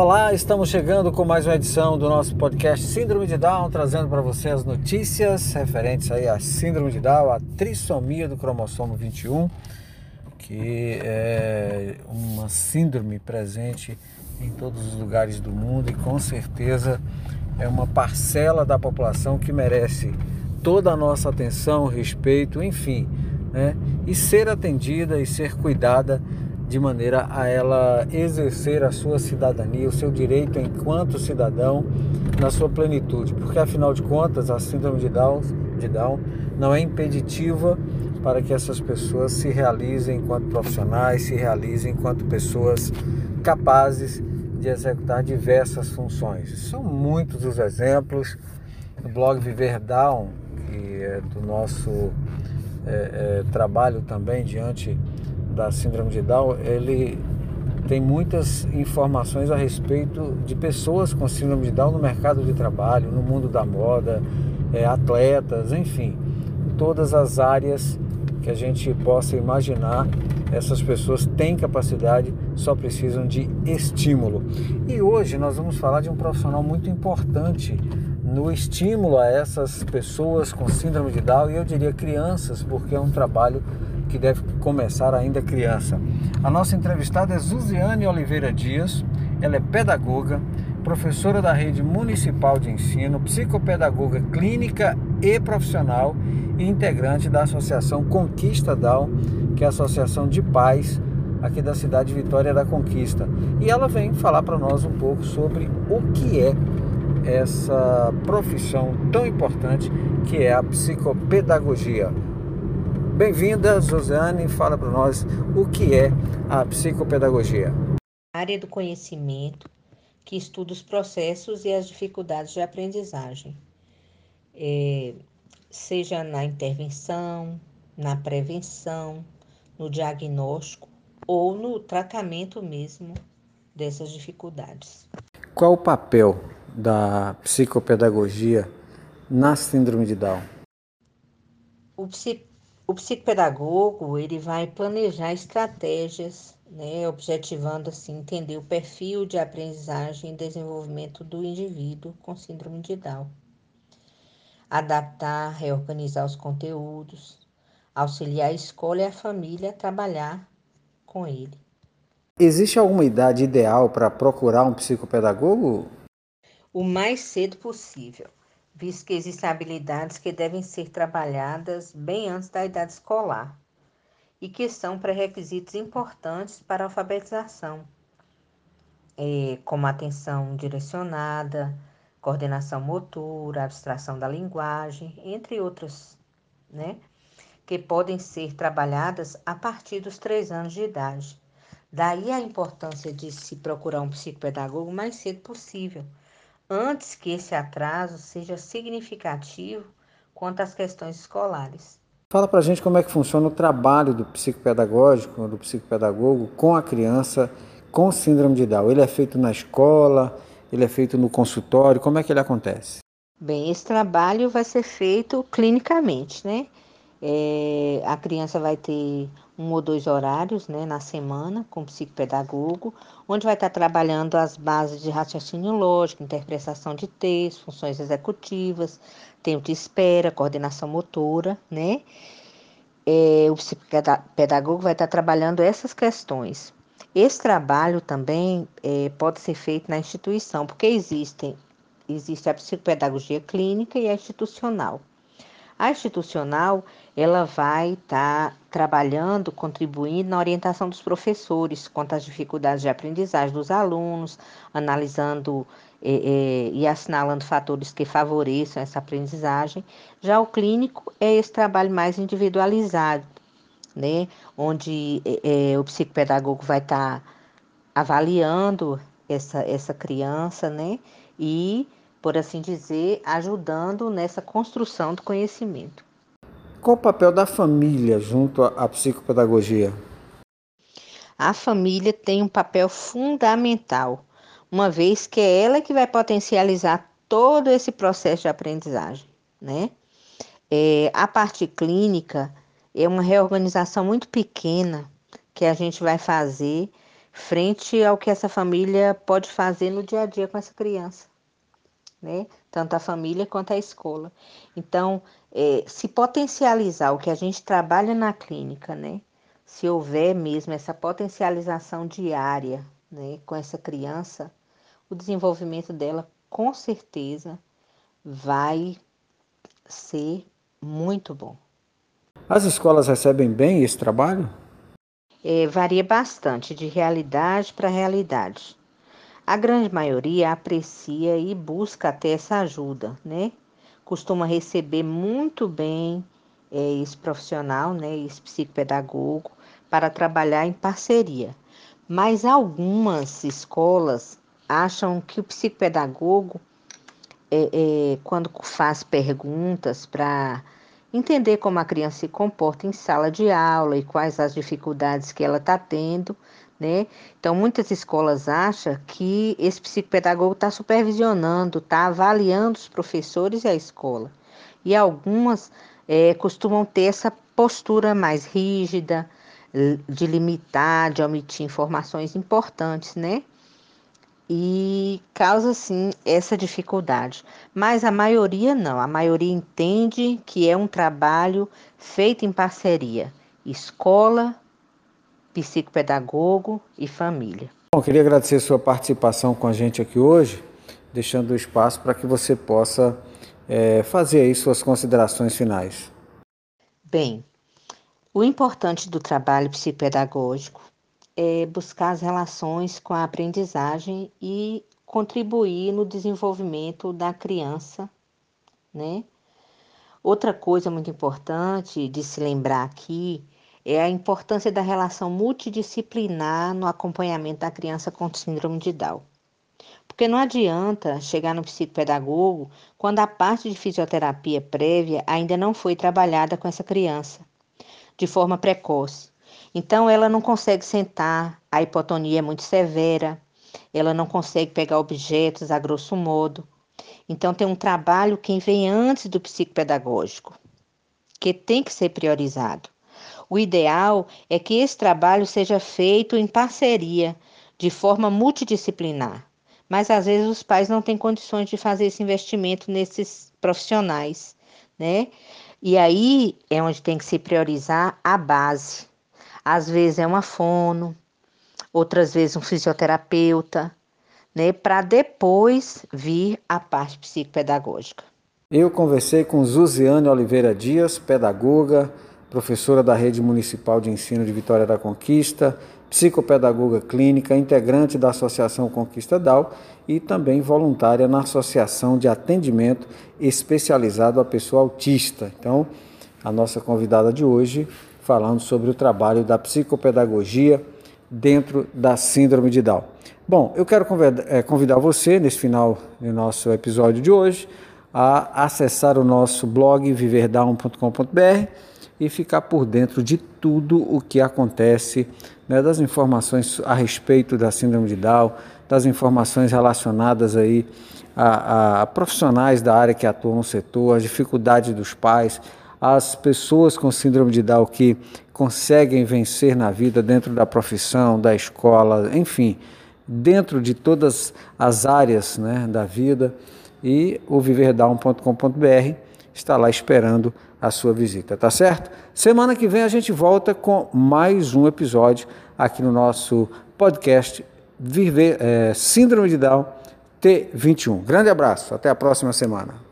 Olá, estamos chegando com mais uma edição do nosso podcast Síndrome de Down, trazendo para você as notícias referentes aí à Síndrome de Down, a trissomia do cromossomo 21, que é uma síndrome presente em todos os lugares do mundo e com certeza é uma parcela da população que merece toda a nossa atenção, respeito, enfim, né? E ser atendida e ser cuidada de maneira a ela exercer a sua cidadania, o seu direito enquanto cidadão na sua plenitude, porque afinal de contas a síndrome de Down, de Down não é impeditiva para que essas pessoas se realizem enquanto profissionais, se realizem enquanto pessoas capazes de executar diversas funções. São muitos os exemplos. No blog Viver Down, que é do nosso é, é, trabalho também diante da síndrome de Down, ele tem muitas informações a respeito de pessoas com síndrome de Down no mercado de trabalho, no mundo da moda, é, atletas, enfim, todas as áreas que a gente possa imaginar, essas pessoas têm capacidade, só precisam de estímulo. E hoje nós vamos falar de um profissional muito importante no estímulo a essas pessoas com síndrome de Down e eu diria crianças, porque é um trabalho que deve começar ainda criança. A nossa entrevistada é Zuziane Oliveira Dias, ela é pedagoga, professora da rede municipal de ensino, psicopedagoga clínica e profissional e integrante da Associação Conquista Down, que é a associação de pais aqui da cidade de Vitória da Conquista. E ela vem falar para nós um pouco sobre o que é essa profissão tão importante que é a psicopedagogia. Bem-vinda, Josiane, fala para nós o que é a psicopedagogia. A área do conhecimento que estuda os processos e as dificuldades de aprendizagem, é, seja na intervenção, na prevenção, no diagnóstico ou no tratamento mesmo dessas dificuldades. Qual o papel da psicopedagogia na síndrome de Down? O o psicopedagogo ele vai planejar estratégias, né, objetivando assim entender o perfil de aprendizagem e desenvolvimento do indivíduo com síndrome de Down. Adaptar, reorganizar os conteúdos, auxiliar a escola e a família a trabalhar com ele. Existe alguma idade ideal para procurar um psicopedagogo? O mais cedo possível visto que existem habilidades que devem ser trabalhadas bem antes da idade escolar e que são pré-requisitos importantes para a alfabetização, é, como atenção direcionada, coordenação motora, abstração da linguagem, entre outras, né? Que podem ser trabalhadas a partir dos três anos de idade. Daí a importância de se procurar um psicopedagogo o mais cedo possível, antes que esse atraso seja significativo quanto às questões escolares. Fala para a gente como é que funciona o trabalho do psicopedagógico, do psicopedagogo com a criança com síndrome de Down. Ele é feito na escola, ele é feito no consultório, como é que ele acontece? Bem, esse trabalho vai ser feito clinicamente, né? É, a criança vai ter um ou dois horários né, na semana com o psicopedagogo, onde vai estar trabalhando as bases de raciocínio lógico, interpretação de texto, funções executivas, tempo de espera, coordenação motora, né? É, o psicopedagogo vai estar trabalhando essas questões. Esse trabalho também é, pode ser feito na instituição, porque existem, existe a psicopedagogia clínica e a institucional. A institucional, ela vai estar tá trabalhando, contribuindo na orientação dos professores quanto às dificuldades de aprendizagem dos alunos, analisando é, é, e assinalando fatores que favoreçam essa aprendizagem. Já o clínico é esse trabalho mais individualizado, né? onde é, o psicopedagogo vai estar tá avaliando essa, essa criança, né? E por assim dizer, ajudando nessa construção do conhecimento. Qual o papel da família junto à psicopedagogia? A família tem um papel fundamental, uma vez que é ela que vai potencializar todo esse processo de aprendizagem, né? É, a parte clínica é uma reorganização muito pequena que a gente vai fazer frente ao que essa família pode fazer no dia a dia com essa criança, né? Tanto a família quanto a escola. Então, é, se potencializar o que a gente trabalha na clínica, né? Se houver mesmo essa potencialização diária, né, com essa criança, o desenvolvimento dela com certeza vai ser muito bom. As escolas recebem bem esse trabalho? É, varia bastante de realidade para realidade. A grande maioria aprecia e busca até essa ajuda, né? Costuma receber muito bem é, esse profissional, né, esse psicopedagogo, para trabalhar em parceria. Mas algumas escolas acham que o psicopedagogo, é, é, quando faz perguntas para entender como a criança se comporta em sala de aula e quais as dificuldades que ela está tendo, né? Então, muitas escolas acham que esse psicopedagogo está supervisionando, está avaliando os professores e a escola. E algumas é, costumam ter essa postura mais rígida, de limitar, de omitir informações importantes, né? e causa sim essa dificuldade. Mas a maioria não, a maioria entende que é um trabalho feito em parceria, escola, psicopedagogo e família. Bom, queria agradecer a sua participação com a gente aqui hoje, deixando o espaço para que você possa é, fazer aí suas considerações finais. Bem, o importante do trabalho psicopedagógico é buscar as relações com a aprendizagem e contribuir no desenvolvimento da criança, né? Outra coisa muito importante de se lembrar aqui é a importância da relação multidisciplinar no acompanhamento da criança com síndrome de Down. Porque não adianta chegar no psicopedagogo quando a parte de fisioterapia prévia ainda não foi trabalhada com essa criança de forma precoce. Então, ela não consegue sentar, a hipotonia é muito severa, ela não consegue pegar objetos a grosso modo. Então, tem um trabalho que vem antes do psicopedagógico, que tem que ser priorizado. O ideal é que esse trabalho seja feito em parceria, de forma multidisciplinar. Mas às vezes os pais não têm condições de fazer esse investimento nesses profissionais, né? E aí é onde tem que se priorizar a base. Às vezes é uma fono, outras vezes um fisioterapeuta, né, para depois vir a parte psicopedagógica. Eu conversei com Zuziane Oliveira Dias, pedagoga, professora da Rede Municipal de Ensino de Vitória da Conquista, psicopedagoga clínica, integrante da Associação Conquista DAO e também voluntária na Associação de Atendimento Especializado à Pessoa Autista. Então, a nossa convidada de hoje falando sobre o trabalho da psicopedagogia dentro da síndrome de Down. Bom, eu quero eh, convidar você, nesse final do nosso episódio de hoje, a acessar o nosso blog viverdown.com.br e ficar por dentro de tudo o que acontece, né, das informações a respeito da síndrome de Down, das informações relacionadas aí a, a profissionais da área que atuam no setor, as dificuldades dos pais, as pessoas com síndrome de Down que conseguem vencer na vida dentro da profissão, da escola, enfim, dentro de todas as áreas né, da vida. E o viverdown.com.br está lá esperando a sua visita, tá certo? Semana que vem a gente volta com mais um episódio aqui no nosso podcast Viver é, Síndrome de Down T21. Grande abraço, até a próxima semana.